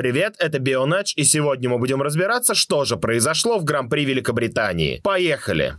Привет, это Бионач, и сегодня мы будем разбираться, что же произошло в Гран-при Великобритании. Поехали!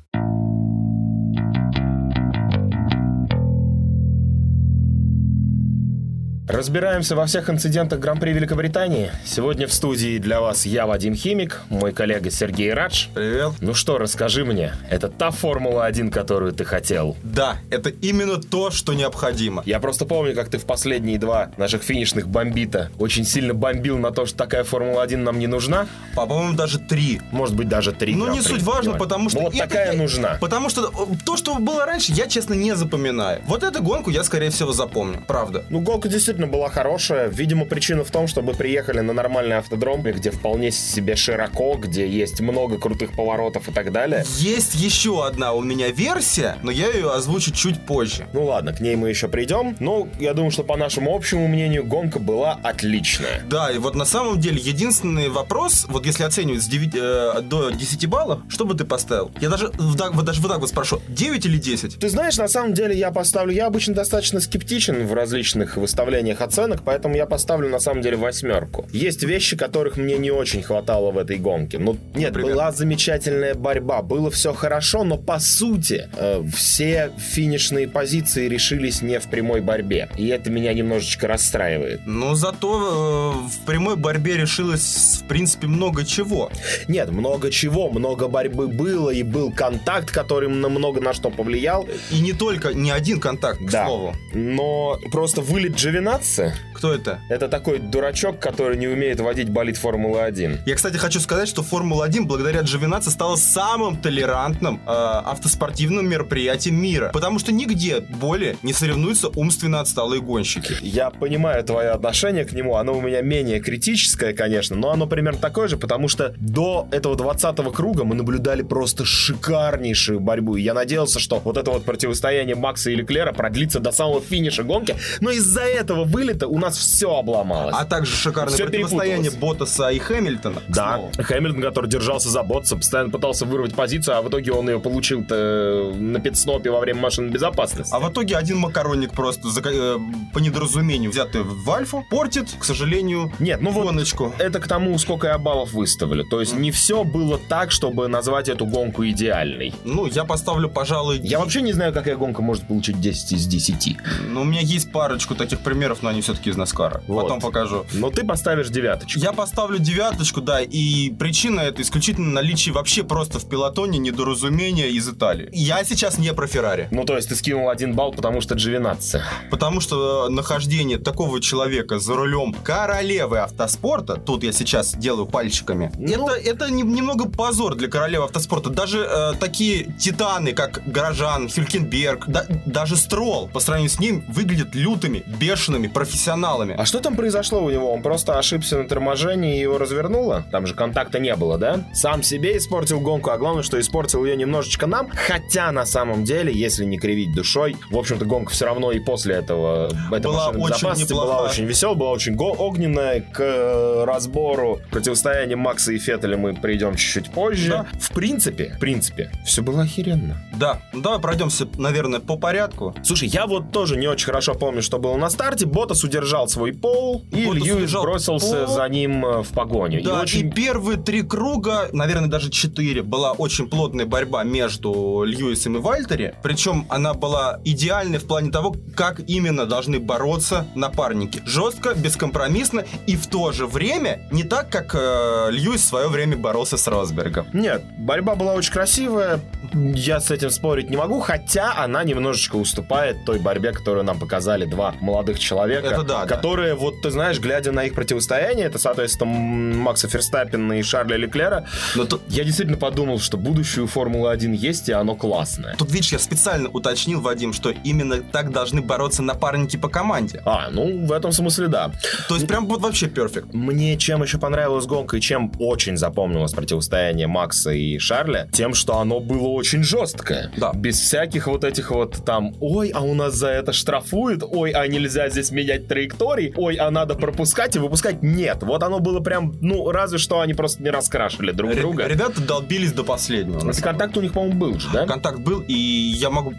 Разбираемся во всех инцидентах Гран-при Великобритании. Сегодня в студии для вас я, Вадим Химик, мой коллега Сергей Радж. Привет. Ну что, расскажи мне, это та Формула-1, которую ты хотел? Да, это именно то, что необходимо. Я просто помню, как ты в последние два наших финишных бомбита очень сильно бомбил на то, что такая Формула-1 нам не нужна. По-моему, даже три. Может быть, даже три. Ну, не суть важно, потому что... Ну, вот такая нужна. Потому что э, то, что было раньше, я, честно, не запоминаю. Вот эту гонку я, скорее всего, запомню. Правда. Ну, гонка действительно была хорошая. Видимо, причина в том, что мы приехали на нормальный автодром, где вполне себе широко, где есть много крутых поворотов и так далее. Есть еще одна у меня версия, но я ее озвучу чуть позже. Ну ладно, к ней мы еще придем. Ну, я думаю, что по нашему общему мнению, гонка была отличная. Да, и вот на самом деле единственный вопрос, вот если оценивать с 9, э, до 10 баллов, что бы ты поставил? Я даже, вот даже вот так вот спрошу, 9 или 10? Ты знаешь, на самом деле я поставлю... Я обычно достаточно скептичен в различных выставлениях оценок, поэтому я поставлю на самом деле восьмерку. Есть вещи, которых мне не очень хватало в этой гонке. Ну, нет, Например? была замечательная борьба, было все хорошо, но по сути э, все финишные позиции решились не в прямой борьбе. И это меня немножечко расстраивает. Но зато э, в прямой борьбе решилось, в принципе, много чего. Нет, много чего, много борьбы было, и был контакт, который на много на что повлиял. И не только, не один контакт, к Да. слову. Но просто вылет Джовинатца Кто это? Это такой дурачок, который не умеет водить болид Формулы-1. Я, кстати, хочу сказать, что Формула-1 благодаря Джовинаци стала самым толерантным э, автоспортивным мероприятием мира. Потому что нигде более не соревнуются умственно отсталые гонщики. Я понимаю твое отношение к нему, оно у меня менее критическое, конечно, но оно примерно такое же, потому что до этого 20 круга мы наблюдали просто шикарнейшую борьбу, и я надеялся, что вот это вот противостояние Макса и Леклера продлится до самого финиша гонки, но из-за этого вылета у нас все обломалось. А также шикарное Всё противостояние. Боттаса и Хэмилтона. Да, слову. Хэмилтон, который держался за Ботса, постоянно пытался вырвать позицию, а в итоге он ее получил-то на пидстопе во время машины безопасности. А в итоге один макаронник просто за- э, по недоразумению взятый в Альфу портит, к сожалению, Нет, ну вот гоночку. это к тому, сколько я баллов выставили. То есть не все было так, чтобы назвать эту гонку идеальной. Ну, я поставлю, пожалуй... Я вообще не знаю, какая гонка может получить 10 из 10. Ну, у меня есть парочку таких примеров, но они все-таки из Наскара. Вот. Потом покажу. Но ты поставишь девяточку. Я поставлю девяточку, да, и причина это исключительно наличие вообще просто в пилотоне недоразумения из Италии. Я сейчас не про Феррари, Ну, то есть ты скинул один балл, потому что Джовинатце. потому что э, нахождение такого человека за рулем королевы автоспорта, тут я сейчас делаю пальчиками, Ну. это, это не- немного позор для королевы автоспорта. Даже э, такие титаны, как Горожан, Хюлькенберг, да- даже Строл, по сравнению с ним, выглядят лютыми, бешеными, профессионалами. А что там произошло у него? Он просто ошибся на торможении и его развернуло? Там же контакта не было, да? Сам себе испортил гонку, а главное, что испортил ее немножечко нам. Хотя, на самом деле, если не кривить душой, в общем-то, гонка все равно и после этого эта Была очень была очень веселая, была очень го- огненная. К э, разбору противостояния Макса и Феттеля мы придем чуть-чуть позже. Да. В принципе, в принципе, все было охеренно. Да, ну давай пройдемся, наверное, по порядку. Слушай, я вот тоже не очень хорошо помню, что было на старте. Ботас удержал свой пол, и Ботас Льюис бросился пол. за ним э, в погоню. Да, и очень... и первые три круга, наверное, даже четыре, была очень плотная борьба между Льюисом и Вальтери. Причем она была идеальной в плане того, как именно должны бороться напарники. Жестко, бескомпромиссно и в то же время не так, как э, Льюис в свое время боролся с Росбергом. Нет, борьба была очень красивая. Я с этим спорить не могу, хотя она немножечко уступает той борьбе, которую нам показали два молодых человека. Это да, да. Которые, вот ты знаешь, глядя на их противостояние, это, соответственно, Макса Ферстаппина и Шарля Леклера, Но тут, я действительно подумал, что будущее у Формулы-1 есть, и оно классное. тут, видишь, я специально уточнил, Вадим, что именно так должны бороться напарники по команде. А, ну, в этом смысле да. То есть прям вот вообще перфект. Мне чем еще понравилась гонка и чем очень запомнилось противостояние Макса и Шарля, тем, что оно было очень жесткое. Да. Без всяких вот этих вот там, ой, а у нас за это штрафуют, ой, а нельзя здесь менять траектории, ой, а надо пропускать и выпускать. Нет, вот оно было прям, ну, разве что они просто не раскрашивали друг Ре- друга. Ребята долбились до последнего. Если контакт у них, по-моему, был же, да? Контакт был, и я могу...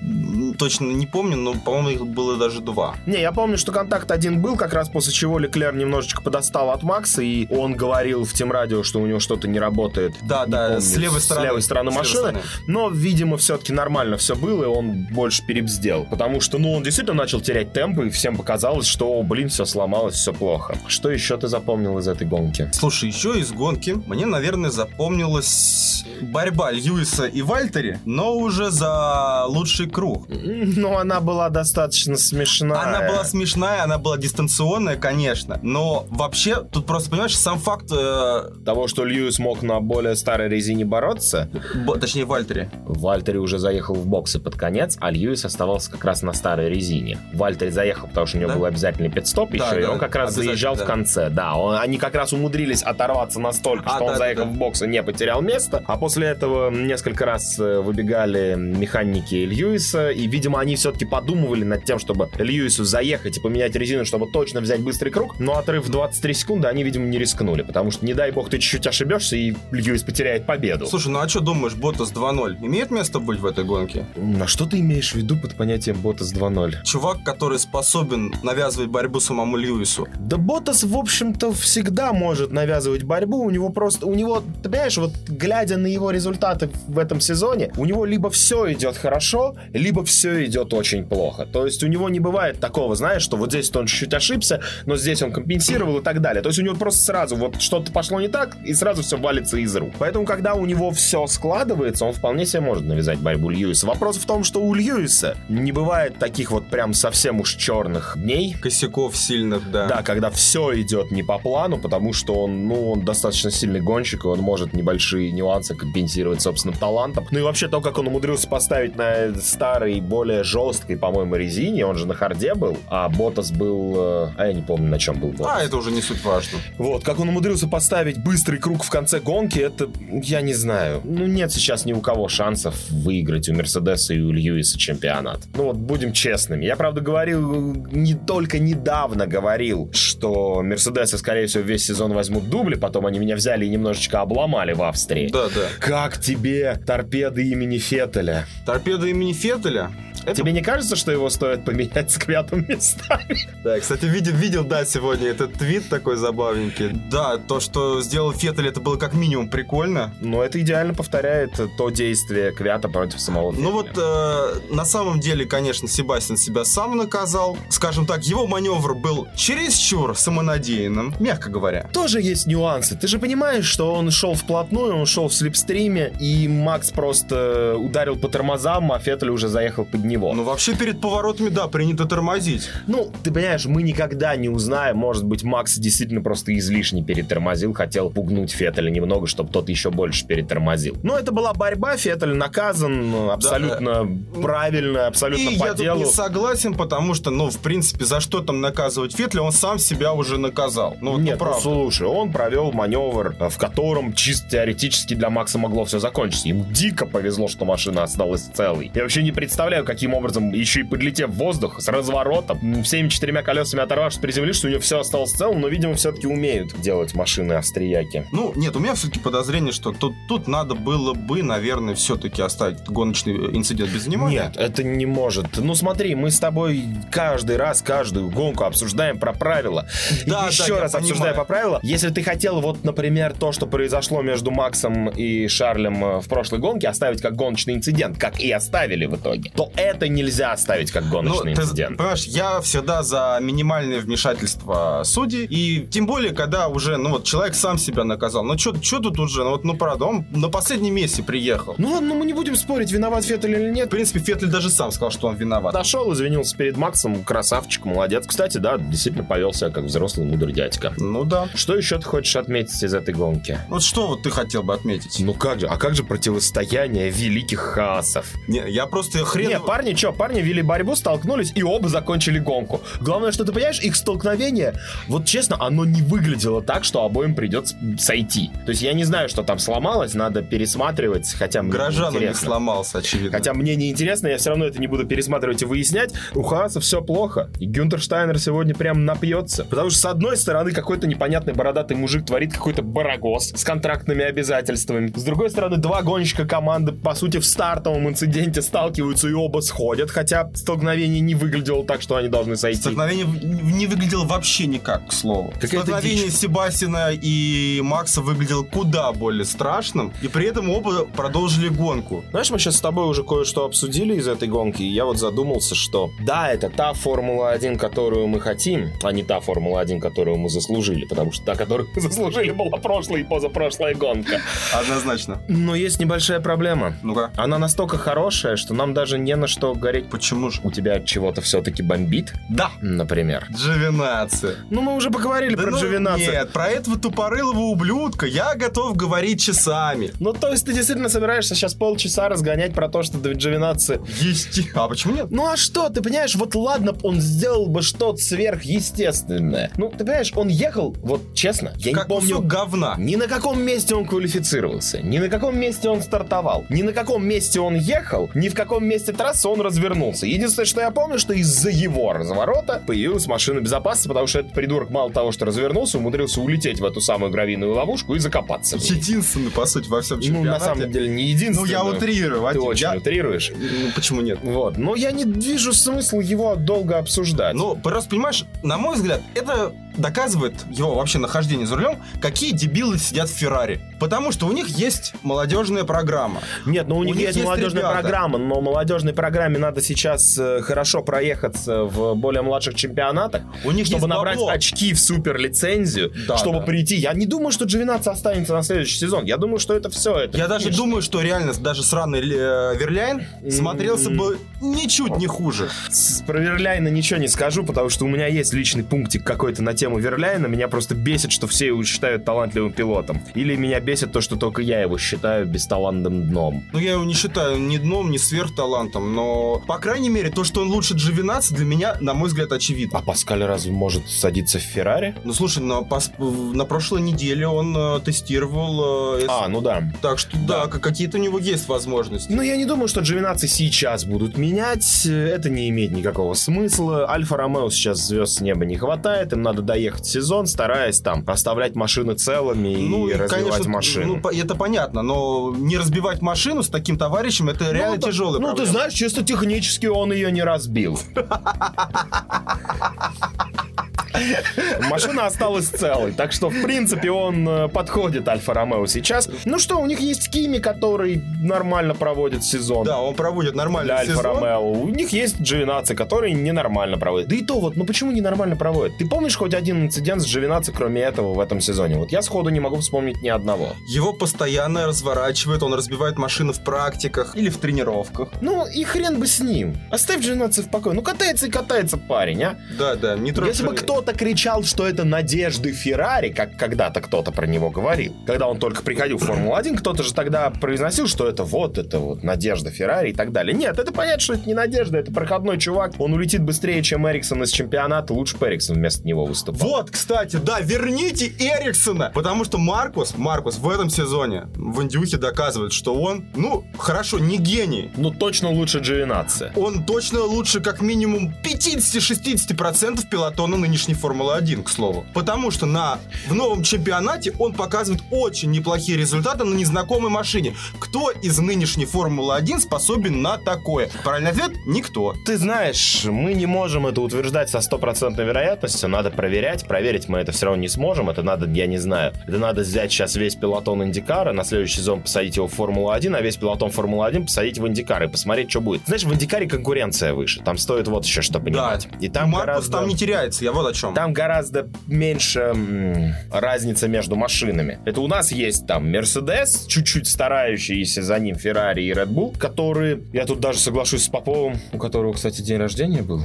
точно не помню, но, по-моему, их было даже два. Не, я помню, что контакт один был, как раз после чего Леклер немножечко подостал от Макса, и он говорил в тем радио, что у него что-то не работает. Да, Не да, помню, с левой стороны. С левой стороны С левой машины. стороны. Но, видимо, все-таки нормально все было, и он больше перебздел. Потому что, ну, он действительно начал терять темп, и всем показалось, что, блин, все сломалось, все плохо. Что еще ты запомнил из этой гонки? Слушай, еще из гонки мне, наверное, запомнилась борьба Льюиса и Вальтери, но уже за лучший круг. Ну, она была достаточно смешная. Она была смешная, она была дистанционная, конечно, но вообще тут просто, понимаешь, сам факт, э, Того, что Льюис мог на более старой резине бороться, б- точнее Вальтери, Вальтери уже заехал в боксы под конец, а Льюис оставался как раз на старой резине. Вальтери заехал, потому что у него Да? был обязательный пидстоп Да, еще, и да, он как раз заезжал да. в конце. Да, он- они как раз умудрились оторваться настолько, А, что он да, заехал да, да. в боксы, не потерял место. А после этого несколько раз э, выбегали механики Льюиса, и, видимо, они все-таки подумывали над тем, чтобы Льюису заехать и поменять резину, чтобы точно взять быстрый круг. Но отрыв в 23 секунды они, видимо, не рискнули, потому что, не дай бог, ты чуть-чуть ошибешься, и Льюис потеряет победу. Слушай, ну а что думаешь, Ботас 2-0 имеет место быть в этой гонке? На что ты имеешь в виду под понятием Ботас 2.0? Чувак, который способен навязывать борьбу самому Льюису. Да Ботас, в общем-то, всегда может навязывать борьбу. У него просто, у него, ты понимаешь, вот глядя на его результаты в этом сезоне, у него либо все идет хорошо, либо все идет очень плохо. То есть у него не бывает такого, знаешь, что вот здесь он чуть-чуть ошибся, но здесь он компенсировал и так далее. То есть у него просто сразу вот что-то пошло не так, и сразу все валится из рук. Поэтому, когда у него все складывается, он вполне себе может навязать борьбу Льюиса. Вопрос в том, что у Льюиса не бывает таких вот прям совсем уж черных дней, Косяков сильных, да. да, когда все идет не по плану, потому что он, ну, он достаточно сильный гонщик, и он может небольшие нюансы компенсировать собственным талантом. Ну и вообще то, как он умудрился поставить на старой, более жесткой, по-моему, резине, он же на харде был, а Ботас был... э, А я не помню, на чем был Ботас. А, это уже не суть важно. Вот, как он умудрился поставить быстрый круг в конце гонки, это, я не знаю. Ну, нет сейчас ни у кого шансов выиграть у Мерседеса и у Льюиса чемпионат. Ну, вот будем честными. Я, правда, говорил, не только недавно говорил, что Мерседесы, скорее всего, весь сезон возьмут дубли, потом они меня взяли и немножечко обломали в Австрии. Да, да. Как тебе торпеды имени Феттеля? Торпеда имени Феттеля. Это... Тебе не кажется, что его стоит поменять с квятым местами? Да, кстати, видел, видел, да, сегодня этот твит такой забавненький. Да, то, что сделал Феттель, это было как минимум прикольно. Но это идеально повторяет то действие Квята против самого Ну вот, Феттеля. э, на самом деле, конечно, Себастьян себя сам наказал. Скажем так, его маневр был чересчур самонадеянным, мягко говоря. тоже есть нюансы. Ты же понимаешь, что он шел вплотную, он шел в слепстриме, и Макс просто ударил по тормозам, а Феттель уже заехал под него. Ну, вообще, перед поворотами, да, принято тормозить. Ну, ты понимаешь, мы никогда не узнаем, может быть, Макс действительно просто излишне перетормозил, хотел пугнуть Феттеля немного, чтобы тот еще больше перетормозил. Но это была борьба, Феттель наказан абсолютно правильно, абсолютно И по я тут делу. не согласен, потому что, ну, в принципе, за что там наказывать Феттеля, он сам себя уже наказал. Ну, вот, ну, Нет, ну, правда. слушай, он провел маневр, в котором чисто теоретически для Макса могло все закончиться. Ему дико повезло, что машина осталась целой. Я вообще не представляю, каким образом, еще и подлетев в воздух с разворотом, всеми четырьмя колесами оторвавшись, приземлишься, у него все осталось целым, но, видимо, все-таки умеют делать машины австрияки. Ну, нет, у меня все-таки подозрение, что тут, тут надо было бы, наверное, все-таки оставить гоночный инцидент без внимания. Нет, это не может. Ну смотри, мы с тобой каждый раз, каждую гонку обсуждаем про правила. Да, и еще да, раз обсуждая понимаю. по правилам. Если ты хотел вот, например, то, что произошло между Максом и Шарлем э, в прошлой гонке, оставить как гоночный инцидент, как и оставили в итоге, то это нельзя оставить как Ну, гоночный ты инцидент. понимаешь, я всегда за минимальное вмешательство судей, и тем более, когда уже, ну вот, человек сам себя наказал. Ну, что тут уже, ну вот, ну, правда, он на последнем месте приехал. Ну ладно, ну мы не будем спорить, виноват Феттель или В нет. принципе, Феттель даже сам сказал, что он виноват. Дошел, извинился перед Максом, красавчик, молодец. Кстати, да, действительно повел себя как взрослый мудрый дядька. Ну да. Что еще ты хочешь отметить из этой гонки? Вот что вот ты хотел бы отметить? Ну как же, а как же противостояние великих хаосов? Не, я просто хрен... Не, парни, что, парни вели борьбу, столкнулись и оба закончили гонку. Главное, что ты понимаешь, их столкновение, вот честно, оно не выглядело так, что обоим придется сойти. То есть я не знаю, что там сломалось, надо пересматривать, хотя мне Горожанам не сломался, очевидно. Хотя мне не интересно, я все равно это не буду пересматривать и выяснять. У Хааса все плохо. И Гюнтер Штайнер сегодня прям напьется. Потому что, с одной стороны, какой-то непонятный бородатый мужик творит какой-то барагос с контрактными обязательствами. С другой стороны, два гонщика команды, по сути, в стартовом инциденте сталкиваются и оба сходят, хотя столкновение не выглядело так, что они должны сойти. Столкновение не выглядело вообще никак, к слову. Столкновение дичь. Себастина и Макса выглядело куда более страшным, и при этом оба продолжили гонку. Знаешь, мы сейчас с тобой уже кое-что обсудили из этой гонки, и я вот задумался, что да, это та Формула-1, которую мы хотим, а не та Формула-1, которую мы заслужили, потому что та, которую мы заслужили, была прошлая и позапрошлая гонка. Однозначно. Но есть небольшая проблема. Ну-ка. Она настолько хорошая, что нам даже не на что гореть. Почему же? У тебя от чего-то все-таки бомбит? Да. Например. Джовинация. Ну, мы уже поговорили да про ну, Джовинацию. Нет, про этого тупорылого ублюдка я готов говорить часами. Ну, то есть ты действительно собираешься сейчас полчаса разгонять про то, что до Джовинации... Есть. А почему нет? Ну, а что? Ты понимаешь, вот ладно, он сделал бы что-то сверхъестественное. Ну, ты понимаешь, он ехал, вот честно, я как не помню... говна. Ни на каком месте он квалифицировался, ни на каком месте он стартовал, ни на каком месте он ехал, ни в каком месте трассы он развернулся. Единственное, что я помню, что из-за его разворота появилась машина безопасности, потому что этот придурок мало того, что развернулся, умудрился улететь в эту самую гравийную ловушку и закопаться. Единственный, по сути, во всем чемпионате. Ну, на самом деле, не единственный. Ну, я утрирую. Ты очень я... утрируешь. Ну, почему нет? Вот. Но я не вижу смысла его долго обсуждать. Ну, просто понимаешь, на мой взгляд, это доказывает его вообще нахождение за рулем, какие дебилы сидят в Феррари. Потому что у них есть молодежная программа. Нет, ну у, у них, них есть, есть молодежная ребята. программа, но молодежной программе надо сейчас э, хорошо проехаться в более младших чемпионатах, у них чтобы набрать бабло. очки в супер лицензию, да, чтобы да. прийти. Я не думаю, что Джовинаци останется на следующий сезон. Я думаю, что это все. Это Я даже думаю, что реально даже сраный э, Верляйн смотрелся mm-hmm. бы ничуть не хуже. С, про Верляйна ничего не скажу, потому что у меня есть личный пунктик какой-то на тему Верляйна. Меня просто бесит, что все его считают талантливым пилотом. Или меня бесит то, что только я его считаю бесталантным дном. Ну, я его не считаю ни дном, ни сверхталантом, но, по крайней мере, то, что он лучше Джовинаци, для меня, на мой взгляд, очевидно. А Паскаль разве может садиться в Феррари? Ну, слушай, на, пас... на прошлой неделе он э, тестировал... Э, а, ну да. Так что, да, да какие-то у него есть возможности. Ну, я не думаю, что Джовинаци сейчас будут менять. Это не имеет никакого смысла. Альфа-Ромео сейчас звезд с неба не хватает. Им надо доехать сезон, стараясь там оставлять машины целыми ну, и, развивать конечно, машину. Ну, это понятно, но не разбивать машину с таким товарищем, это ну, реально да, тяжелая Ну, проблема. ты знаешь, чисто технически он ее не разбил. Машина осталась целой, так что, в принципе, он э, подходит Альфа-Ромео сейчас. Ну что, у них есть Кими, который нормально проводит сезон. Да, он проводит нормально для Альфа-Ромео. У них есть Джовинаци, который ненормально проводит. Да и то вот, ну почему ненормально проводит? Ты помнишь хоть один инцидент с Джовинаци, кроме этого, в этом сезоне? Вот я сходу не могу вспомнить ни одного. Его постоянно разворачивает, он разбивает машины в практиках или в тренировках. Ну и хрен бы с ним. Оставь Джовинаци в покое. Ну катается и катается парень, а? Да, да, не трогай. Если бы кто кто-то кричал, что это надежды Феррари, как когда-то кто-то про него говорил. Когда он только приходил в Формулу-1, кто-то же тогда произносил, что это вот, это вот надежда Феррари и так далее. Нет, это понятно, что это не надежда, это проходной чувак. Он улетит быстрее, чем Эриксон из чемпионата, лучше бы Эриксон вместо него выступал. Вот, кстати, да, верните Эриксона! Потому что Маркус, Маркус в этом сезоне в Индюхе доказывает, что он, ну, хорошо, не гений. Ну, точно лучше Джовинация. Он точно лучше как минимум 50-60% пилотона нынешней нынешней Формулы-1, к слову. Потому что на, в новом чемпионате он показывает очень неплохие результаты на незнакомой машине. Кто из нынешней Формулы-1 способен на такое? Правильный ответ – никто. Ты знаешь, мы не можем это утверждать со стопроцентной вероятностью. Надо проверять. Проверить мы это все равно не сможем. Это надо, я не знаю, это надо взять сейчас весь пилотон Индикара, на следующий сезон посадить его в Формулу-1, а весь пилотон Формулы-1 посадить в Индикар и посмотреть, что будет. Знаешь, в Индикаре конкуренция выше. Там стоит вот еще что понимать. Да. И там Маркус гораздо... там не теряется, я вот о чем чем? Там гораздо меньше разница между машинами. Это у нас есть там Мерседес, чуть-чуть старающиеся за ним Феррари и Red Bull, которые, я тут даже соглашусь с Поповым, у которого, кстати, день рождения был.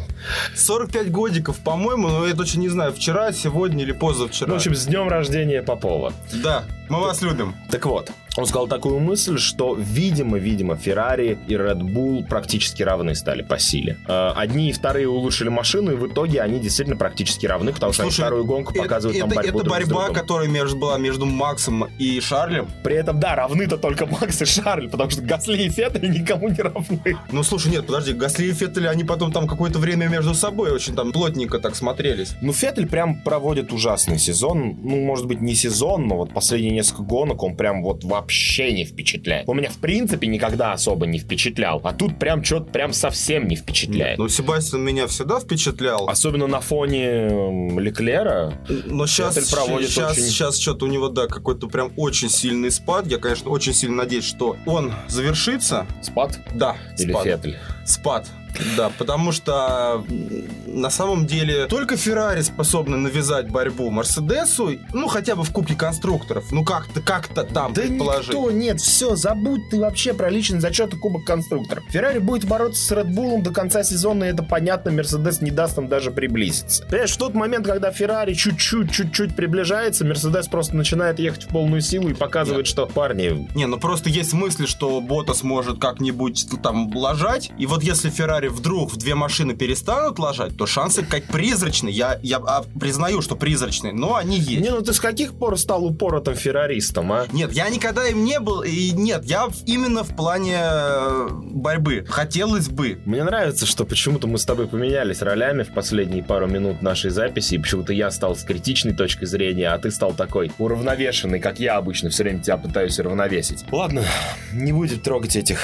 45 годиков, по-моему, но я точно не знаю, вчера, сегодня или позавчера. Ну, в общем, с днем рождения Попова. Да, мы вас любим. Так вот, он сказал такую мысль, что, видимо, видимо, Ferrari и Red Bull практически равны стали по силе. Э, одни и вторые улучшили машину, и в итоге они действительно практически равны, потому что Слушай, они вторую гонку это, показывают это, там борьбу Это борьба, которая между, была между Максом и Шарлем. При этом, да, равны-то только Макс и Шарль, потому что Гасли и Феттель никому не равны. Ну, слушай, нет, подожди, Гасли и Феттель, они потом там какое-то время между собой очень там плотненько так смотрелись. Ну, Феттель прям проводит ужасный сезон. Ну, может быть, не сезон, но вот последние несколько гонок он прям вот вообще не впечатляет. Он меня в принципе никогда особо не впечатлял. А тут прям что-то прям совсем не впечатляет. Ну, Себастьян меня всегда впечатлял. Особенно на фоне м, Леклера. Но сейчас, проводит сейчас, очень- сейчас что-то у него, да, какой-то прям очень сильный спад. Я, конечно, очень сильно надеюсь, что он завершится. Спад Да, или спад. Феттель? Спад. Да, потому что на самом деле только Феррари способны навязать борьбу Мерседесу, ну хотя бы в Кубке конструкторов, ну как-то как-то там Да предположить. никто, нет, все, забудь ты вообще про личный зачет и Кубок конструкторов. Феррари будет бороться с Red Bull до конца сезона, и это понятно, Мерседес не даст им даже приблизиться. Понимаешь, в тот момент, когда Феррари чуть-чуть, чуть-чуть приближается, Мерседес просто начинает ехать в полную силу и показывает, что парни, Не, ну просто есть мысли, что Ботас может как-нибудь там ложать, и вот если Феррари вдруг в две машины перестанут ложать, то шансы как призрачные. Я, я а, признаю, что призрачные, но они есть. не, ну ты с каких пор стал упоротым ферраристом, а? Нет, я никогда им не был, и нет, я именно в плане э, борьбы. Хотелось бы. Мне нравится, что почему-то мы с тобой поменялись ролями в последние пару минут нашей записи, и почему-то я стал с критичной точки зрения, а ты стал такой уравновешенный, как я обычно все время тебя пытаюсь уравновесить. Ладно, не будем трогать этих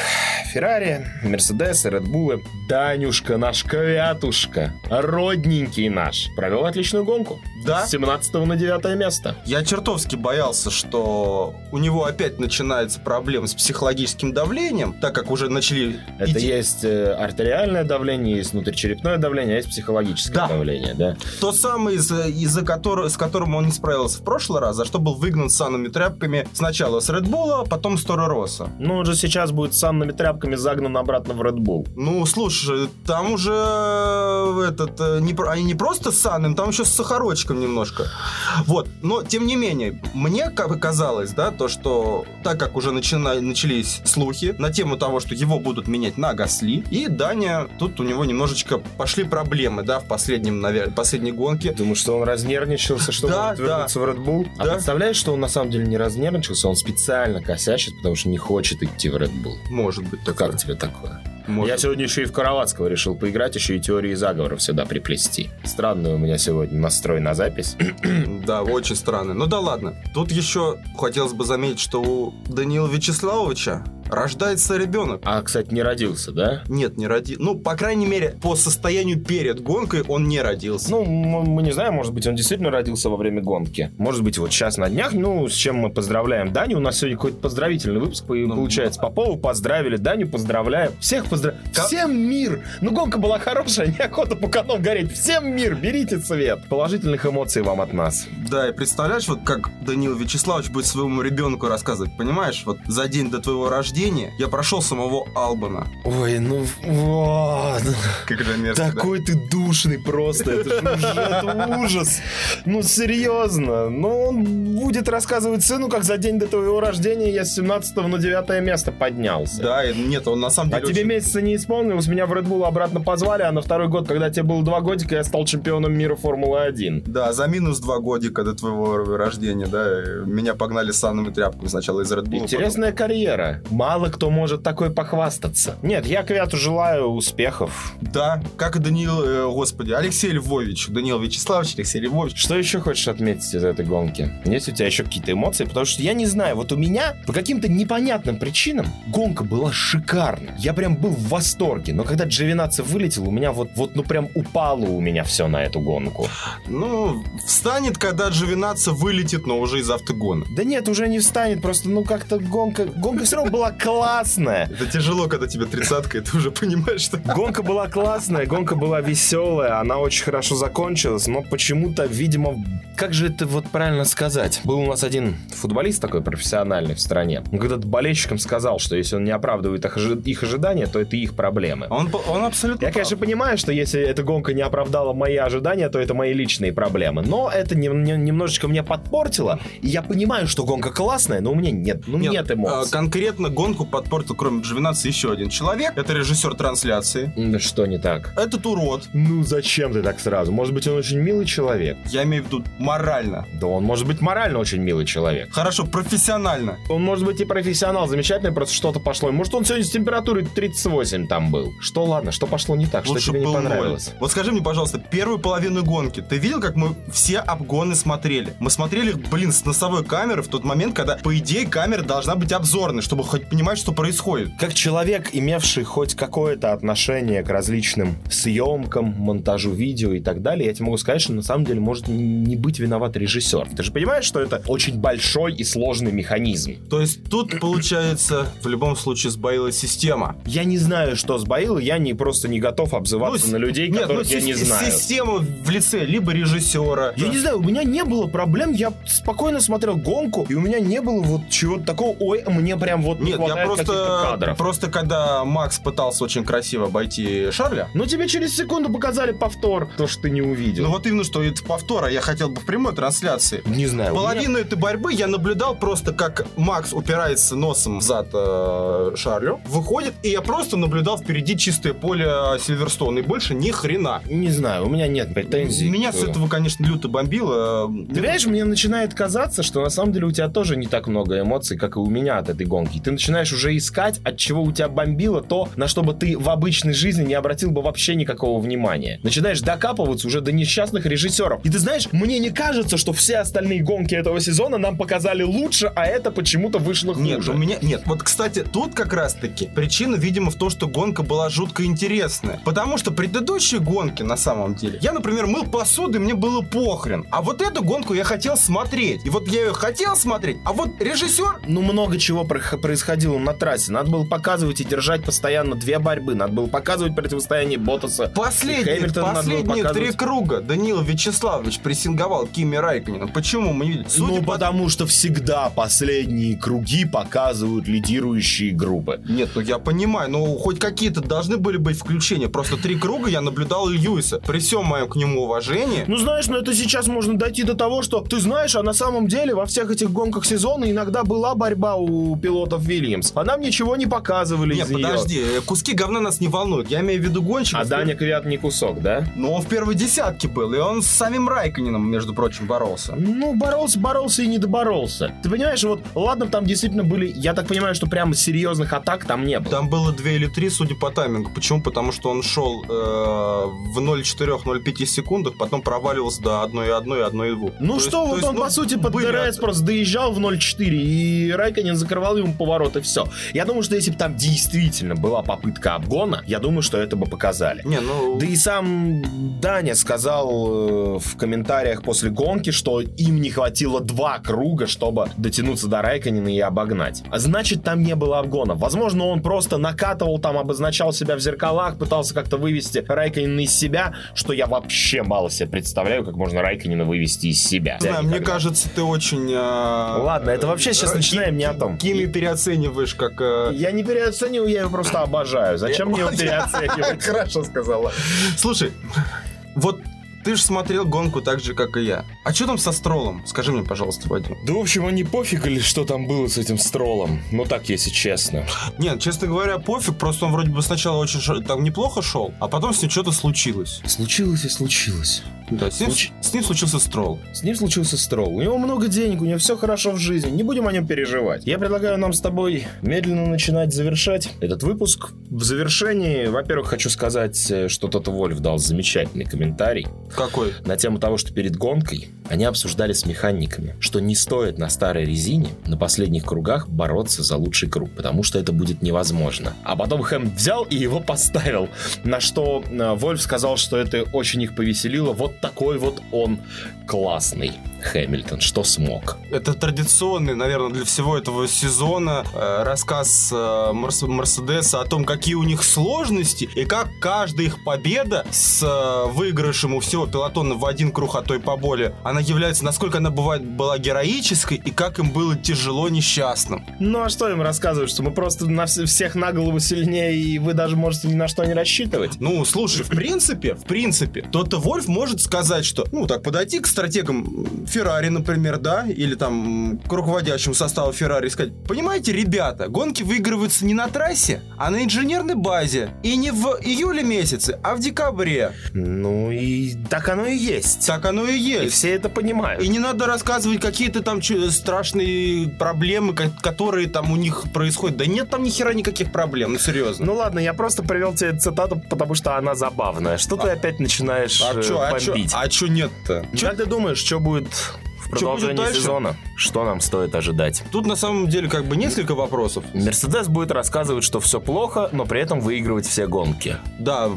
Феррари, Мерседесы, Редбулы. Данюшка, наш квятушка, родненький наш, провел отличную гонку. Да. С 17 на 9 место. Я чертовски боялся, что у него опять начинается проблема с психологическим давлением, так как уже начали Это идти- есть э, артериальное давление, есть внутричерепное давление, а есть психологическое Да. давление, да? То самое, из- из-за которого, с которым он не справился в прошлый раз, за что был выгнан санными тряпками сначала с Red Bull, а потом с Торо Росса. Ну, он же сейчас будет санными тряпками загнан обратно в Red Bull. Ну, слушай, там уже э, этот, э, не, они не просто санным, там еще с сахарочком немножко. Вот, но тем не менее, мне как бы казалось, да, то, что так как уже начина- начались слухи на тему того, что его будут менять на Гасли, и Даня, тут у него немножечко пошли проблемы, да, в последнем, наверное, последней гонке. Думаю, что он разнервничался, чтобы Да, может вернуться в Red Bull. А Да. представляешь, что он на самом деле не разнервничался, он специально косячит, потому что не хочет идти в Red Bull. Может быть, Да такое. как тебе такое? Может Я сегодня еще и в Караватского решил поиграть, еще и теории заговоров сюда приплести. Странный у меня сегодня настрой на запись. Да, очень странно. Ну да ладно. Тут еще хотелось бы заметить, что у Даниила Вячеславовича рождается ребенок. А, кстати, не родился, да? Нет, не родился. Ну, по крайней мере, по состоянию перед гонкой он не родился. Ну, м- мы не знаем, может быть, он действительно родился во время гонки. Может быть, вот сейчас на днях, ну, с чем мы поздравляем Даню. У нас сегодня какой-то поздравительный выпуск Ну, получается. Попову поздравили, Даню поздравляем. Всех поздравляем. Ка- Всем мир! Ну, гонка была хорошая, неохота по канал гореть. Всем мир! Берите цвет! Положительных эмоций вам от нас. Да, и представляешь, вот как Даниил Вячеславович будет своему ребенку рассказывать, понимаешь? Вот за день до твоего рождения я прошел самого Албана. Ой, ну вот. Как это мерзко, да? Такой ты душный просто, это же уже это ужас. Ну, серьезно. Ну, он будет рассказывать сыну, как за день до твоего рождения я с 17 на 9 место поднялся. Да, и нет, он на самом А деле... тебе очень- месяца не исполнилось, меня в Red Bull обратно позвали, а на второй год, когда тебе было два годика, я стал чемпионом мира Формулы-1. Да, за минус два годика до твоего рождения, да, меня погнали с санными тряпками сначала из Red Bull. Интересная карьера. Мало кто может такой похвастаться. Нет, я Квяту желаю успехов. Да, как и Даниил, э, господи, Алексей Львович, Даниил Вячеславович, Алексей Львович. Что еще хочешь отметить из этой гонки? Есть у тебя еще какие-то эмоции? Потому что я не знаю, вот у меня по каким-то непонятным причинам гонка была шикарна. Я прям был в восторге. Но когда Джовинаци вылетел, у меня вот, вот ну прям упало у меня все на эту гонку. Ну, встанет, когда Джовинаца вылетит, но уже из автогона. Да нет, уже не встанет, просто ну как-то гонка... Гонка все равно была классная. Это тяжело, когда тебе тридцатка, и ты уже понимаешь, что... Гонка была классная, гонка была веселая, она очень хорошо закончилась, но почему-то, видимо, как же это вот правильно сказать? Был у нас один футболист такой профессиональный в стране. Он когда-то болельщикам сказал, что если он не оправдывает их, ожи- их ожидания, то это их проблемы. Он, он абсолютно Я, конечно, понимаю, что если эта гонка не оправдала мои ожидания, то это мои личные проблемы. Но это не- не- немножечко меня подпортило. И я понимаю, что гонка классная, но у меня нет, ну, нет, э, эмоций. Конкретно гонку подпортил, кроме Джовинации, еще один человек. Это режиссер трансляции. Да что не так? Этот урод. Ну зачем ты так сразу? Может быть, он очень милый человек? Я имею в виду морально. Да он может быть морально очень милый человек. Хорошо, профессионально. Он может быть и профессионал, замечательный, просто что-то пошло. Может, он сегодня с температурой 38 там был. Что ладно, что пошло не так, Лучше что тебе не был ноль. понравилось? Вот скажи мне, пожалуйста, первую половину гонки, ты видел, как мы все обгоны смотрели? Мы смотрели их, блин, с носовой камеры в тот момент, когда, по идее, камера должна быть обзорной, чтобы хоть понимать, что происходит. Как человек, имевший хоть какое-то отношение к различным съемкам, монтажу видео и так далее, я тебе могу сказать, что на самом деле может не быть виноват режиссер. Ты же понимаешь, что это очень большой и сложный механизм. То есть тут, получается, в любом случае сбоила система. Я не знаю, что сбоило, я не просто не готов обзываться Ну, на людей, Нет, которых ну, я не знаю. Система в лице либо режиссера. Я не знаю, у меня не было проблем, я спокойно смотрел гонку, и у меня не было вот чего-то такого, ой, мне прям вот не Нет, я просто, кадров. просто когда Макс пытался очень красиво обойти Шарля, Но тебе через секунду показали повтор, то, что ты не увидел. ну вот именно что это повтора, я хотел бы в прямой трансляции. не знаю. у меня- Половину этой борьбы я наблюдал просто, как Макс упирается носом в зад э, Шарлю, выходит, и я просто наблюдал впереди чистое поле Сильверстоуна, и больше ни хрена. Не знаю, у меня нет претензий. Меня к- с этого, конечно, люто бомбило. Ты понимаешь, мне начинает казаться, что на самом деле у тебя тоже не так много эмоций, как и у меня от этой гонки. Ты начинаешь уже искать, от чего у тебя бомбило то, на что бы ты в обычной жизни не обратил бы вообще никакого внимания. Начинаешь докапываться уже до несчастных режиссеров. И ты знаешь, мне не кажется, что все остальные гонки этого сезона нам показали лучше, а это почему-то вышло хуже. Нет, у меня нет. Вот, кстати, тут как раз-таки причина, видимо, в том, что гонка была жутко интересная. Потому что предыдущие гонки, на самом деле, я, например, мыл посуду, и мне было похрен. А вот эту гонку я хотел смотреть. И вот я ее хотел смотреть, а вот режиссер... Ну, много чего прох- происходило на трассе. Надо было показывать и держать постоянно две борьбы. Надо было показывать противостояние Ботаса было последние три круга Данила Вячеславович прессинговал Кими Райконина. Почему мы не видели? Судя ну, по- потому что всегда последние круги показывают лидирующие группы. Нет, ну я понимаю, но хоть какие-то должны были быть включения. Просто три круга я наблюдал Льюиса. При всем моем к нему уважении. Ну, знаешь, ну это сейчас можно дойти до того, что ты знаешь, а на самом деле во всех этих гонках сезона иногда была борьба у пилотов Вильямс. А нам ничего не показывали Нет, из подожди, э, куски говна нас не волнуют. Я имею в виду гонщиков. А Даня Квят не кусок, да? Ну, он в первой десятке был, и он с самим Райконином, между прочим, боролся. Ну, боролся, боролся и не доборолся. Ты понимаешь, вот, ладно, там действительно были, я так понимаю, что прямо серьезных атак там не было. Там было две или три, судя по таймингу. Почему? Потому что он шел э, в 0,4-0,5 секундах, потом проваливался до 1,1 и 1,2. Ну То что, есть- вот есть, он, ну, по сути, под DRS от- просто доезжал в 0.4, и Райкконен закрывал ему поворот, и все. Я думаю, что если бы там действительно была попытка обгона, я думаю, что это бы показали. Не, ну... Да и сам Даня сказал э, в комментариях после гонки, что им не хватило два круга, чтобы дотянуться до Райконина и обогнать. А значит, там не было обгона. Возможно, он просто накатывал там, обозначал себя в зеркалах, пытался как-то вывести Райконина из себя, что я вообще мало себе представляю, как можно Райконина вывести из себя. Знаю, мне кажется, ты очень... э, Ладно, это вообще сейчас начинаем не о том. Кими переоцениваешь, как... э, Я не переоцениваю, я его просто обожаю. Зачем мне его переоценивать? Хорошо сказала. Слушай, вот ты же смотрел гонку так же, как и я. А что там со Стролом? Скажи мне, пожалуйста, Вадим. Да, в общем, они пофиг или что там было с этим стролом. Ну так, если честно. Нет, честно говоря, пофиг, просто он вроде бы сначала очень ш- там неплохо шел, а потом с ним что-то случилось. Случилось и случилось. Да, с ним, Случ- с ним случился Строл. С ним случился строл. У него много денег, у него все хорошо в жизни. Не будем о нем переживать. Я предлагаю нам с тобой медленно начинать завершать этот выпуск. В завершении, во-первых, хочу сказать, э, что Тото Вольф дал замечательный комментарий Какой? на тему того, что перед гонкой они обсуждали с механиками, что не стоит на старой резине на последних кругах бороться за лучший круг, потому что это будет невозможно. А потом Хэм взял и его поставил, на что э, Вольф сказал, что это очень их повеселило. Вот такой вот он классный Хэмилтон, что смог. Это традиционный, наверное, для всего этого сезона э, рассказ э, Мерс- Мерседеса о том, какие у них сложности и как каждая их победа с э, выигрышем у всего пилотона в один круг, а то и поболее, она является, насколько она бывает была героической и как им было тяжело несчастным. Ну а что им рассказывать, что мы просто на вс- всех на голову сильнее, и вы даже можете ни на что не рассчитывать? Ну, слушай, в принципе, в принципе, тот-то Вольф может сказать, что, ну, так подойти к стратегам Феррари, например, да, или там к руководящему составу Феррари сказать, понимаете, ребята, гонки выигрываются не на трассе, а на инженерной базе. И не в июле месяце, а в декабре. Ну и так оно и есть. Так оно и И есть. все это понимают. И не надо рассказывать какие-то там страшные проблемы, ко- которые там у них происходят. Да нет там ни хера никаких проблем, ну серьезно. Ну ладно, я просто привел тебе цитату, потому что она забавная. Что ты опять начинаешь а э, а чё, бомбить? а чё нет-то? Чё- Как ты думаешь, что будет в продолжении сезона? Что нам стоит ожидать? Тут на самом деле как бы несколько вопросов. Мерседес будет рассказывать, что все плохо, но при этом выигрывать все гонки. Да,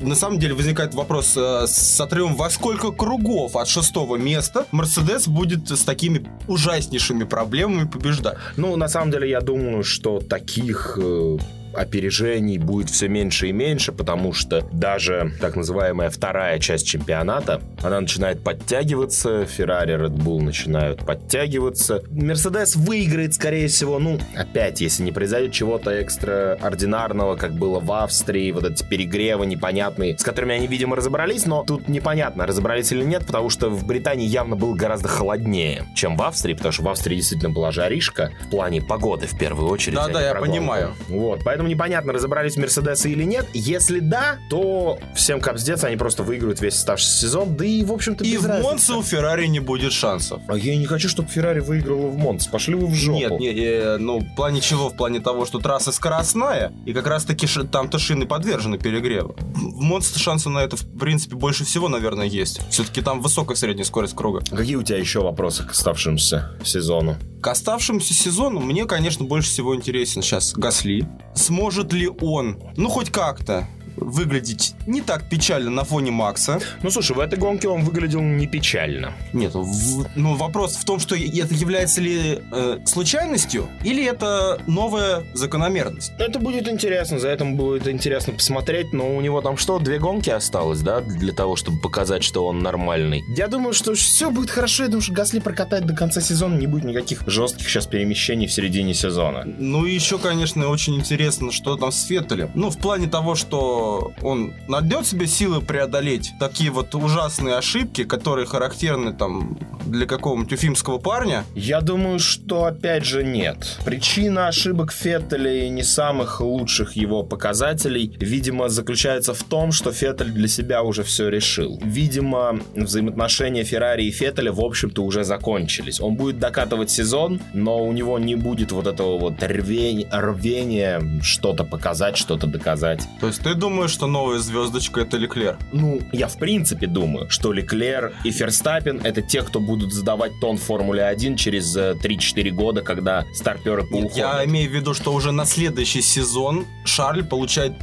на самом деле возникает вопрос э, с отрывом во сколько кругов от шестого места Мерседес будет с такими ужаснейшими проблемами побеждать. Ну, на самом деле, я думаю, что таких э, опережений будет все меньше и меньше, потому что даже так называемая вторая часть чемпионата, она начинает подтягиваться, Феррари, Red Bull начинают подтягиваться. Мерседес выиграет, скорее всего, ну, опять, если не произойдет чего-то экстраординарного, как было в Австрии, вот эти перегревы непонятные, с которыми они, видимо, разобрались, но тут непонятно, разобрались или нет, потому что в Британии явно было гораздо холоднее, чем в Австрии, потому что в Австрии действительно была жаришка в плане погоды в первую очередь. а Да-да, не я про гонку. понимаю. Вот, поэтому непонятно, разобрались Мерседесы или нет. Если да, то всем капздец, они просто выиграют весь оставшийся сезон, да и, в общем-то, И без в разницы. Монце у Феррари не будет шансов. А я не хочу, чтобы Феррари выиграла в Монце. Пошли вы в жопу. Нет, не, э, ну, в плане чего? В плане того, что трасса скоростная, и как раз-таки ши- там-то шины подвержены перегреву. В Монце шансы на это, в принципе, больше всего, наверное, есть. Все-таки там высокая средняя скорость круга. Какие у тебя еще вопросы к оставшемуся сезону? К оставшемуся сезону мне, конечно, больше всего интересен сейчас Гасли. Сможет ли он, ну, хоть как-то, выглядеть не так печально на фоне Макса. Ну, слушай, в этой гонке он выглядел не печально. Нет, в- ну вопрос в том, что это является ли э, случайностью или это новая закономерность. Это будет интересно, за этим будет интересно посмотреть, но у него там что, две гонки осталось, да, для того, чтобы показать, что он нормальный. Я думаю, что все будет хорошо, я думаю, что Гасли прокатает до конца сезона, не будет никаких жестких сейчас перемещений в середине сезона. Ну и еще, конечно, очень интересно, что там с Феттелем. Ну, в плане того, что он найдет себе силы преодолеть такие вот ужасные ошибки, которые характерны там для какого-нибудь уфимского парня. Я думаю, что опять же нет. Причина ошибок Феттеля и не самых лучших его показателей, видимо, заключается в том, что Феттель для себя уже все решил. Видимо, взаимоотношения Феррари и Феттеля, в общем-то, уже закончились. Он будет докатывать сезон, но у него не будет вот этого вот рвень- рвения что-то показать, что-то доказать. То есть ты думаешь, что новая звездочка это Леклер? Ну, я в принципе думаю, что Леклер и Ферстаппин это те, кто будут задавать тон Формуле 1 через э, 3-4 года, когда старперы поуходят. Я имею в виду, что уже на следующий сезон Шарль получает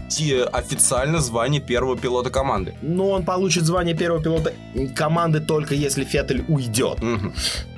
официально звание первого пилота команды. Ну, он получит звание первого пилота команды только если Феттель уйдет. Мгм.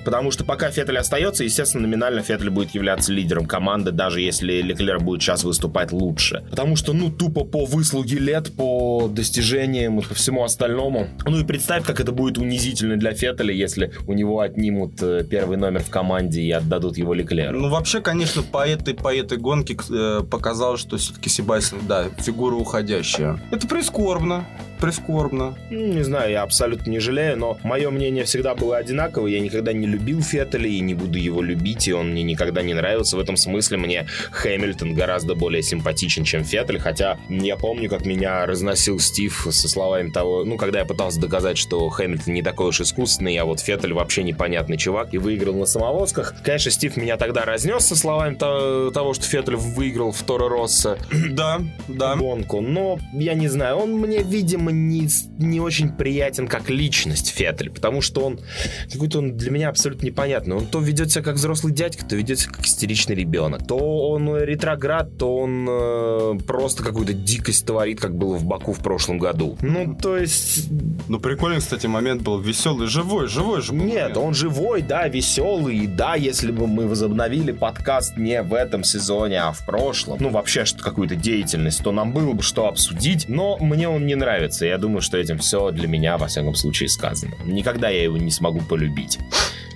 Потому что пока Феттель остается, естественно, номинально Феттель будет являться лидером команды, даже если Леклер будет сейчас выступать лучше. Потому что, ну, тупо по выслуге лет, по достижениям и по всему остальному. Ну и представь, как это будет унизительно для Феттеля, если у него отнимут э, первый номер в команде и отдадут его Леклеру. Ну, вообще, конечно, по этой, по этой гонке э, показалось, что все-таки Себастьян, да, фигура уходящая. Это прискорбно. Прискорбно. Не знаю, я абсолютно не жалею, но мое мнение всегда было одинаковое. Я никогда не любил Феттеля и не буду его любить, и он мне никогда не нравился. В этом смысле мне Хэмилтон гораздо более симпатичен, чем Феттель, хотя я помню, как меня разносил Стив со словами того, ну, когда я пытался доказать, что Хэмилтон не такой уж искусственный, а вот Феттель вообще непонятный чувак и выиграл на самовозках. Конечно, Стив меня тогда разнес со словами то- того, что Феттель выиграл в Торо Росса Да, да. гонку, но я не знаю, он мне, видимо, не, не очень приятен как личность Феттель, потому что он какой-то он для меня абсолютно непонятный. Он то ведет себя как взрослый дядька, то ведет себя как истеричный ребенок. То он ретроград, то он э, просто какую-то дикость творит, как было в Баку в прошлом году. Ну, то есть... Ну, прикольный, кстати, момент был. Веселый, живой, живой же Нет, он живой, да, веселый, и да, если бы мы возобновили подкаст не в этом сезоне, а в прошлом, ну, вообще, что какую-то деятельность, то нам было бы что обсудить, но мне он не нравится, я думаю, что этим все для меня, во всяком случае, сказано. Никогда я его не смогу полюбить.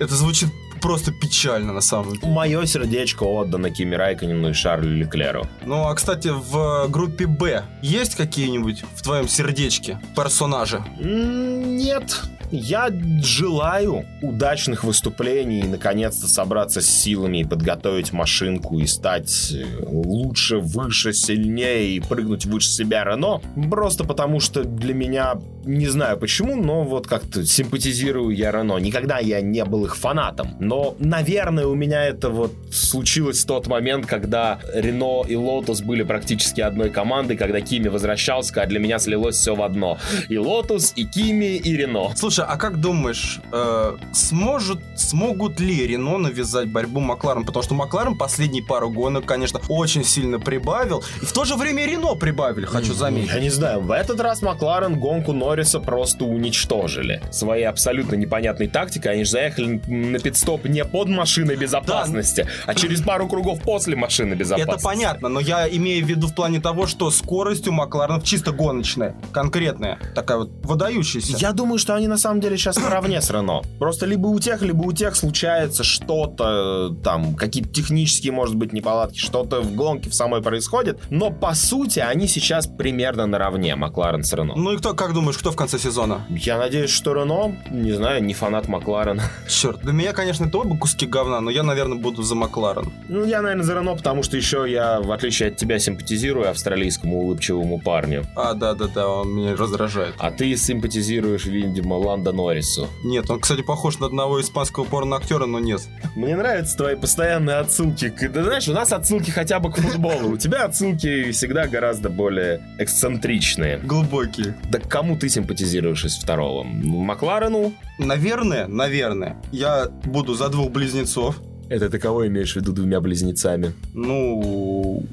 Это звучит просто печально, на самом деле. Мое сердечко отдано Кими Райконину и Шарлю Леклеру. Ну, а, кстати, в группе Б есть какие-нибудь в твоем сердечке персонажи? Нет, Я желаю удачных выступлений наконец-то собраться с силами и подготовить машинку и стать э, лучше, выше, сильнее и прыгнуть выше себя Рено. Просто потому что для меня, не знаю почему, но вот как-то симпатизирую я Рено. Никогда я не был их фанатом. Но, наверное, у меня это вот случилось в тот момент, когда Рено и Лотус были практически одной командой, когда Кими возвращался, когда для меня слилось все в одно. И Лотус, и Кими, и Рено. Слушай, а как думаешь, э, сможет, смогут ли Рено навязать борьбу Макларен? Потому что Макларен последние пару гонок, конечно, очень сильно прибавил. И в то же время Рено прибавили, хочу заметить. Я не знаю, в этот раз Макларен гонку Норриса просто уничтожили. Своей абсолютно непонятной тактикой они же заехали на пидстоп не под машиной безопасности, а через пару кругов после машины безопасности. Это понятно, но я имею в виду в плане того, что скорость у Макларенов чисто гоночная, конкретная, такая вот выдающаяся. Я думаю, что они на самом деле сейчас наравне с Рено. Просто либо у тех, либо у тех случается что-то, там, какие-то технические, может быть, неполадки, что-то в гонке в самой происходит, но по сути они сейчас примерно наравне, Макларен с Рено. Ну и кто, как думаешь, кто в конце сезона? Я надеюсь, что Рено, не знаю, не фанат Макларена. Черт, для меня, конечно, это оба куски говна, но я, наверное, буду за Макларен. Ну, я, наверное, за Рено, потому что еще я, в отличие от тебя, симпатизирую австралийскому улыбчивому парню. А, да-да-да, он меня раздражает. А ты симпатизируешь, видимо, Ландо Норрису. Нет, он, кстати, похож на одного испанского порно-актера, но нет. Мне нравятся твои постоянные отсылки. Ты знаешь, у нас отсылки хотя бы к футболу. У тебя отсылки всегда гораздо более эксцентричные. Глубокие. Да к кому ты симпатизируешь из второго? Макларену? Наверное, наверное, я буду за двух близнецов. Это ты кого имеешь в виду двумя близнецами? Ну,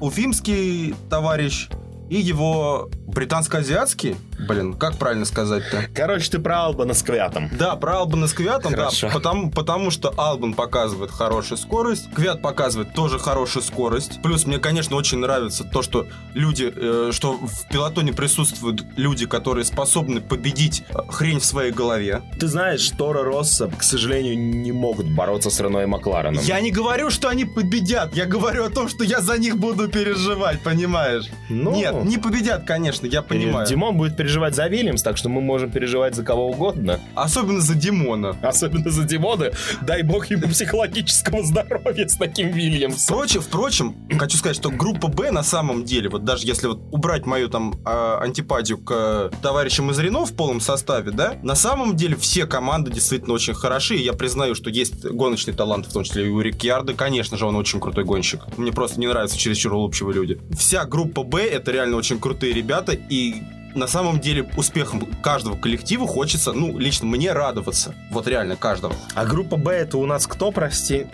уфимский товарищ и его британско-азиатский. Блин, как правильно сказать-то? Короче, ты про Албана с Квятом. Да, про Албана с Квятом, да, Хорошо. потому, потому что Албан показывает хорошую скорость, Квят показывает тоже хорошую скорость. Плюс мне, конечно, очень нравится то, что люди, э, что в пилотоне присутствуют люди, которые способны победить э, хрень в своей голове. Ты знаешь, Тора Росса, к сожалению, не могут бороться с Рено и Маклареном. Я не говорю, что они победят, я говорю о том, что я за них буду переживать, понимаешь? Ну, Нет, не победят, конечно, я понимаю. Димон будет переживать за Вильямс, так что мы можем переживать за кого угодно. Особенно за Димона. Особенно за Димона. Дай бог ему психологического здоровья с таким Вильямсом. Впрочем, впрочем, хочу сказать, что группа Б на самом деле, вот даже если вот убрать мою там а, антипатию к э, товарищам из Рено в полном составе, да, на самом деле все команды действительно очень хороши, я признаю, что есть гоночный талант, в том числе и у Рикьярда, конечно же, он очень крутой гонщик. Мне просто не нравятся чересчур улыбчивые люди. Вся группа Б это реально очень крутые ребята, и на самом деле успехом каждого коллектива хочется, ну, лично мне радоваться. Вот реально каждого. А группа Б это у нас кто, прости?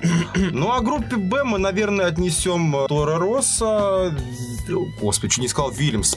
Ну, а группе Б мы, наверное, отнесем э, Тора Росса... Господи, чуть не сказал Вильямс.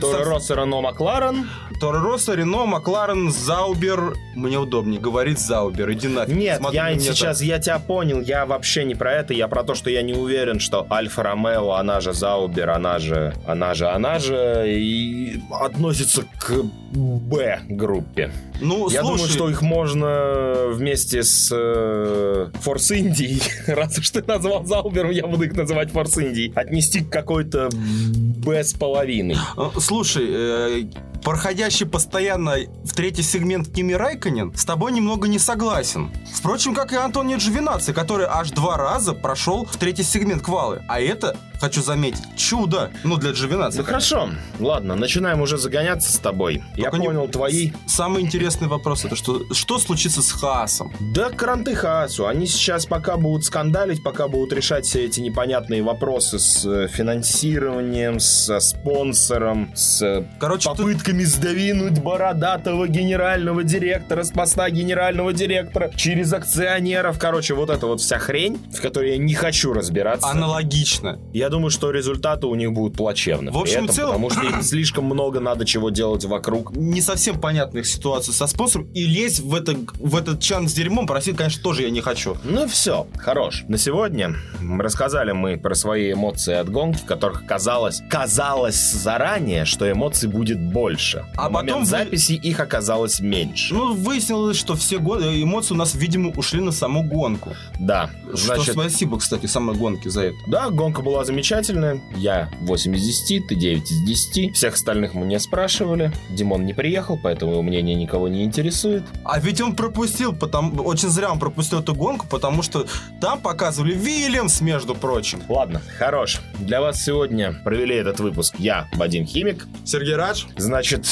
Тора Росса, Рено, Макларен. Тора Росса, Рено, Макларен, Заубер. Мне удобнее говорить Заубер. Иди нафиг. Нет, Смотри на я сейчас, я тебя понял, я вообще не про это, я про то, что я не уверен, что Альфа Ромео, она же Заубер, она же, она же, она же, и относится к Б-группе. Ну, Я слушай, думаю, что их можно вместе с э, Форс Индией, раз уж ты назвал Заубером, я буду их называть Форс Индией, отнести к какой-то Б с половиной. э, Слушай, э, проходящий постоянно в третий сегмент Кими Райконен с тобой немного не согласен. Впрочем, как и Антонио Джовинаци, который аж два раза прошел в третий сегмент квалы. А это, хочу заметить, чудо. Ну, для Джовинаци. Ну хорошо, ладно, начинаем уже загоняться с тобой. Я Только не- понял твои Самый интересный вопрос это что, что случится с Хаасом? Да кранты Хаасу. Они сейчас пока будут скандалить, пока будут решать все эти непонятные вопросы с э, финансированием, со спонсором, с э, Короче, попытками сдвинуть бородатого генерального директора с поста генерального директора через акционеров. Короче, вот эта вот вся хрень, в которой я не хочу разбираться. аналогично. Я думаю, что результаты у них будут плачевны. В общем этом, целом- Потому что им слишком много надо чего делать вокруг. Не совсем понятных ситуаций со спонсором. И лезть в, это, в этот чан с дерьмом просить, конечно, тоже я не хочу. Ну все, хорош. На сегодня рассказали мы про свои эмоции от гонки, в которых казалось, казалось заранее, что эмоций будет больше. А На потом момент вы- записи их оказалось меньше. Ну, выяснилось, что все годы эмоции у нас, видимо, ушли на саму гонку. да, Что значит, спасибо, кстати, самой гонке за это. да, гонка была замечательная. Замечательная. Я 8 из 10, ты 9 из 10. Всех остальных мы не спрашивали. Димон не приехал, поэтому его мнение никого не интересует. А ведь он пропустил, потому, очень зря он пропустил эту гонку, потому что там показывали Вильямс, между прочим. Ладно, хорош. Для вас сегодня провели этот выпуск я, Вадим Химик. Сергей Радж. Значит,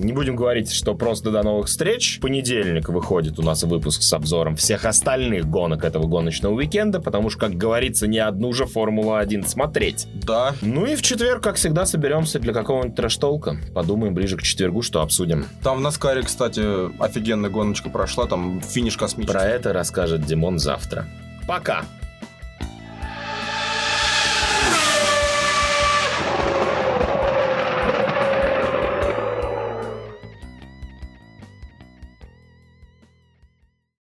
не будем говорить, что просто до новых встреч. В понедельник выходит у нас выпуск с обзором всех остальных гонок этого гоночного уикенда, потому что, как говорится, не одну же Формулу-1 смотреть. Да. Ну и в четверг, как всегда, соберемся для какого-нибудь трэш-толка. Подумаем ближе к четвергу, что обсудим. Там в Наскаре, кстати, офигенная гоночка прошла, там финиш космический. Про это расскажет Димон завтра. Пока!